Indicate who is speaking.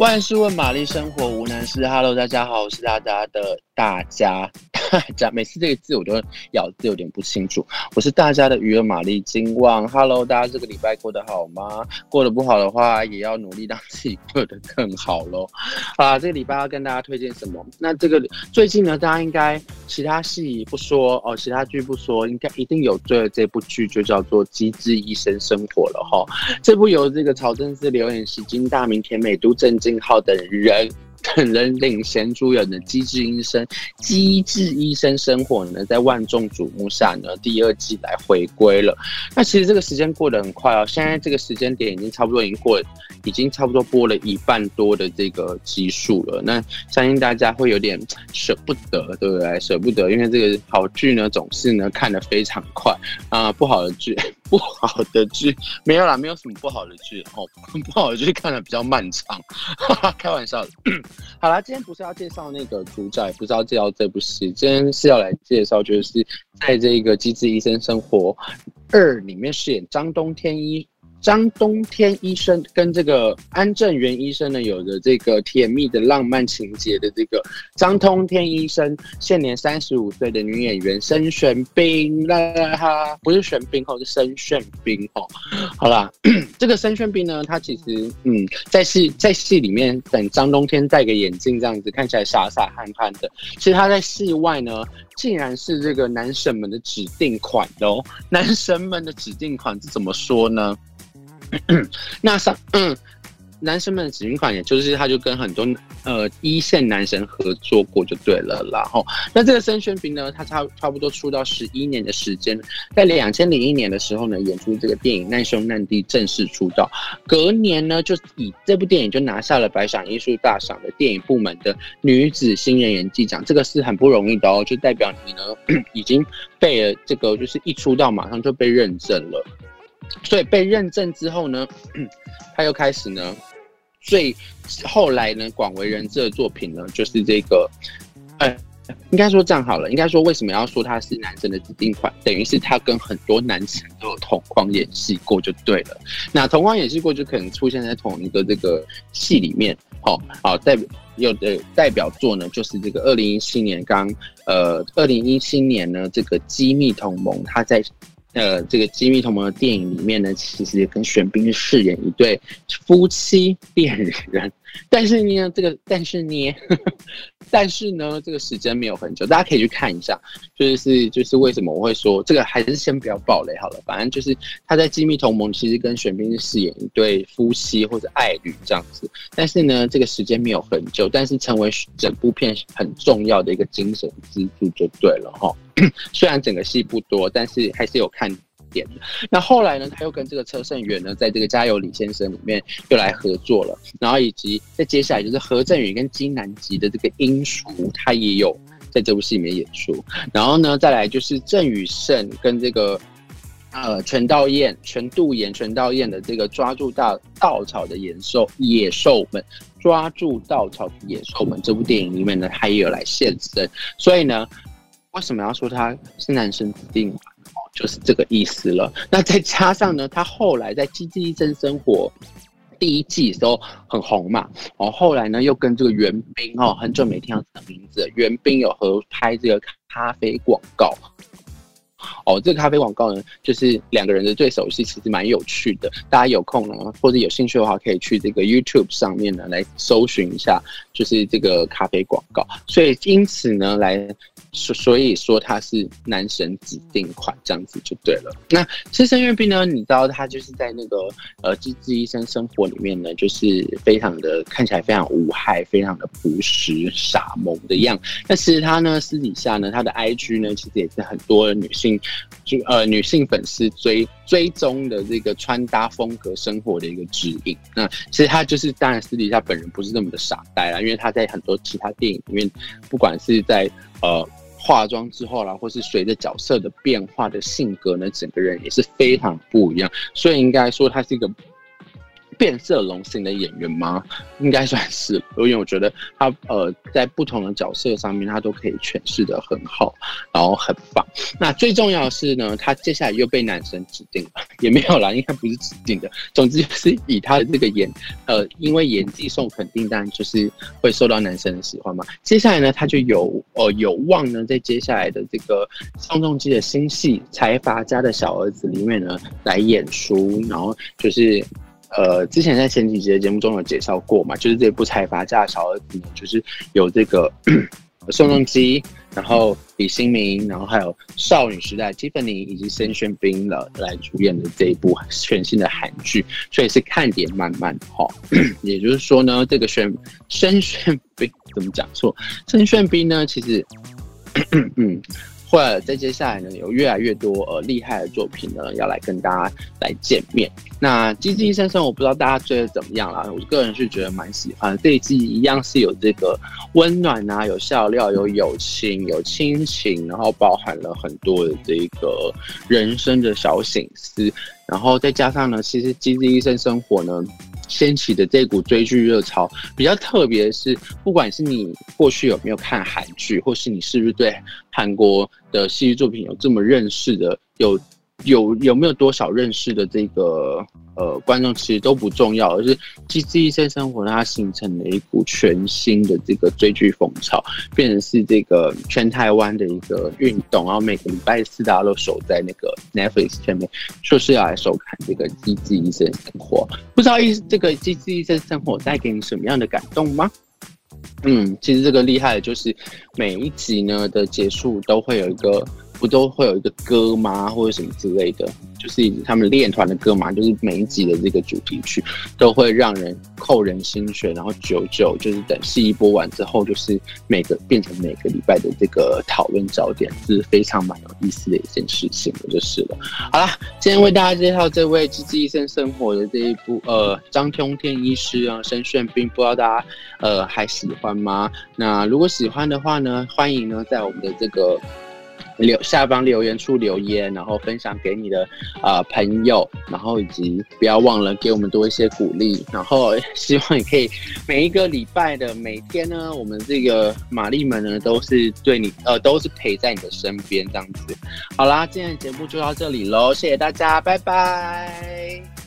Speaker 1: 万事问玛丽，生活无难事。Hello，大家好，我是大家的大家 每次这个字我都咬字有点不清楚。我是大家的鱼儿玛丽金旺。Hello，大家这个礼拜过得好吗？过得不好的话，也要努力让自己过得更好喽。啊，这个礼拜要跟大家推荐什么？那这个最近呢，大家应该其他戏不说哦，其他剧不说，应该一定有追的这部剧就叫做《机智医生生活》了哈。这部由这个曹政奭、刘演锡、金大明、田美都、郑敬浩等人等人领衔主演的《机智医生》《机智医生生活》呢，在万众瞩目下呢，第二季来回归了。那其实这个时间过得很快哦，现在这个时间点已经差不多已经过，已经差不多播了一半多的这个集数了。那相信大家会有点舍不得，对不对？舍不得，因为这个好剧呢，总是呢看得非常快啊、不好的剧。不好的剧没有啦，没有什么不好的剧哦。不好的剧看的比较漫长，哈哈，开玩笑的。好啦，今天不是要介绍那个主宰，不是要介绍这部戏，今天是要来介绍，就是在这个《机智医生生活二》里面饰演张冬天一。张冬天医生跟这个安正元医生呢，有着这个甜蜜的浪漫情节的这个张冬天医生，现年三十五岁的女演员申玄彬啦啦哈，不是玄彬哦，是申玄彬哦。好啦，这个申玄彬呢，他其实嗯，在戏在戏里面等张冬天戴个眼镜这样子，看起来傻傻憨憨的。其实他在戏外呢，竟然是这个男神们的指定款哦。男神们的指定款是怎么说呢？那上嗯，男生们的指名款，也就是他就跟很多呃一线男神合作过就对了。然后，那这个申玄彬呢，他差差不多出道十一年的时间，在两千零一年的时候呢，演出这个电影《难兄难弟》正式出道。隔年呢，就以这部电影就拿下了百想艺术大赏的电影部门的女子新人演技奖，这个是很不容易的哦，就代表你呢已经被了这个就是一出道马上就被认证了。所以被认证之后呢，他又开始呢，最后来呢广为人知的作品呢，就是这个，呃，应该说这样好了，应该说为什么要说他是男生的指定款，等于是他跟很多男生都有同框演戏过就对了。那同框演戏过就可能出现在同一个这个戏里面，好，好代表有的代表作呢，就是这个二零一七年刚，呃，二零一七年呢这个机密同盟，他在。呃，这个《机密同盟》的电影里面呢，其实也跟玄彬饰演一对夫妻恋人，但是呢，这个但是呢，但是呢，这个时间没有很久，大家可以去看一下，就是就是为什么我会说这个，还是先不要爆雷好了。反正就是他在《机密同盟》其实跟玄彬饰演一对夫妻或者爱侣这样子，但是呢，这个时间没有很久，但是成为整部片很重要的一个精神支柱就对了哈。虽然整个戏不多，但是还是有看点。那后来呢，他又跟这个车胜元呢，在这个《加油李先生》里面又来合作了。然后以及在接下来就是何振宇跟金南吉的这个英叔，他也有在这部戏里面演出。然后呢，再来就是郑宇盛跟这个呃全道嬿、全度妍、全道嬿的这个抓住大稻草的野兽野兽们，抓住稻草的野兽们这部电影里面呢，他也有来现身。所以呢。为什么要说他是男生指定？就是这个意思了。那再加上呢，他后来在《机智医生生活》第一季的时候很红嘛，哦，后来呢又跟这个袁冰哦，很久没听到这个名字，袁冰有合拍这个咖啡广告。哦，这个咖啡广告呢，就是两个人的对手戏，其实蛮有趣的。大家有空呢，或者有兴趣的话，可以去这个 YouTube 上面呢来搜寻一下，就是这个咖啡广告。所以因此呢，来所所以说他是男神指定款，这样子就对了。那其实申玄彬呢，你知道他就是在那个呃《机智医生生活》里面呢，就是非常的看起来非常无害，非常的朴实傻萌的样。那其实他呢私底下呢，他的 IG 呢，其实也是很多女性。就呃，女性粉丝追追踪的这个穿搭风格、生活的一个指引。那其实他就是，当然私底下本人不是那么的傻呆啦，因为他在很多其他电影里面，不管是在呃化妆之后啦，或是随着角色的变化的性格呢，整个人也是非常不一样。所以应该说他是一个。变色龙型的演员吗？应该算是，因为我觉得他呃在不同的角色上面，他都可以诠释的很好，然后很棒。那最重要的是呢，他接下来又被男生指定了，也没有啦，应该不是指定的。总之就是以他的这个演，呃，因为演技受肯定，但就是会受到男生的喜欢嘛。接下来呢，他就有呃有望呢，在接下来的这个宋仲基的新戏《财阀家的小儿子》里面呢来演出，然后就是。呃，之前在前几集的节目中有介绍过嘛，就是这部财阀家的小儿子呢，就是有这个 宋仲基，然后李新民，然后还有少女时代 Tiffany 以及申炫斌了来主演的这一部全新的韩剧，所以是看点满满哈。也就是说呢，这个宣申炫斌怎么讲错？申炫斌呢，其实 嗯。或者在接下来呢，有越来越多呃厉害的作品呢，要来跟大家来见面。那《机智医生生》，我不知道大家追的怎么样啦，我个人是觉得蛮喜欢。这一季一样是有这个温暖啊，有笑料，有友情，有亲情，然后包含了很多的这个人生的小省思。然后再加上呢，其实《机智医生生活》呢。掀起的这股追剧热潮比较特别是，不管是你过去有没有看韩剧，或是你是不是对韩国的戏剧作品有这么认识的，有。有有没有多少认识的这个呃观众，其实都不重要，而是《机智医生生活》它形成了一股全新的这个追剧风潮，变成是这个全台湾的一个运动，然后每个礼拜四大家都守在那个 Netflix 前面，就是要来收看这个《机智医生生活》。不知道意思这个《机智医生生活》带给你什么样的感动吗？嗯，其实这个厉害的就是每一集呢的结束都会有一个。不都会有一个歌吗，或者什么之类的，就是他们练团的歌嘛，就是每一集的这个主题曲都会让人扣人心弦，然后久久就是等戏一播完之后，就是每个变成每个礼拜的这个讨论焦点，是非常蛮有意思的一件事情的，就是了。好啦，今天为大家介绍这位《机智医生生活》的这一部，呃，张通天医师啊，申炫斌，不知道大家呃还喜欢吗？那如果喜欢的话呢，欢迎呢在我们的这个。留下方留言处留言，然后分享给你的啊、呃、朋友，然后以及不要忘了给我们多一些鼓励，然后希望你可以每一个礼拜的每天呢，我们这个玛丽们呢都是对你呃都是陪在你的身边这样子。好啦，今天的节目就到这里喽，谢谢大家，拜拜。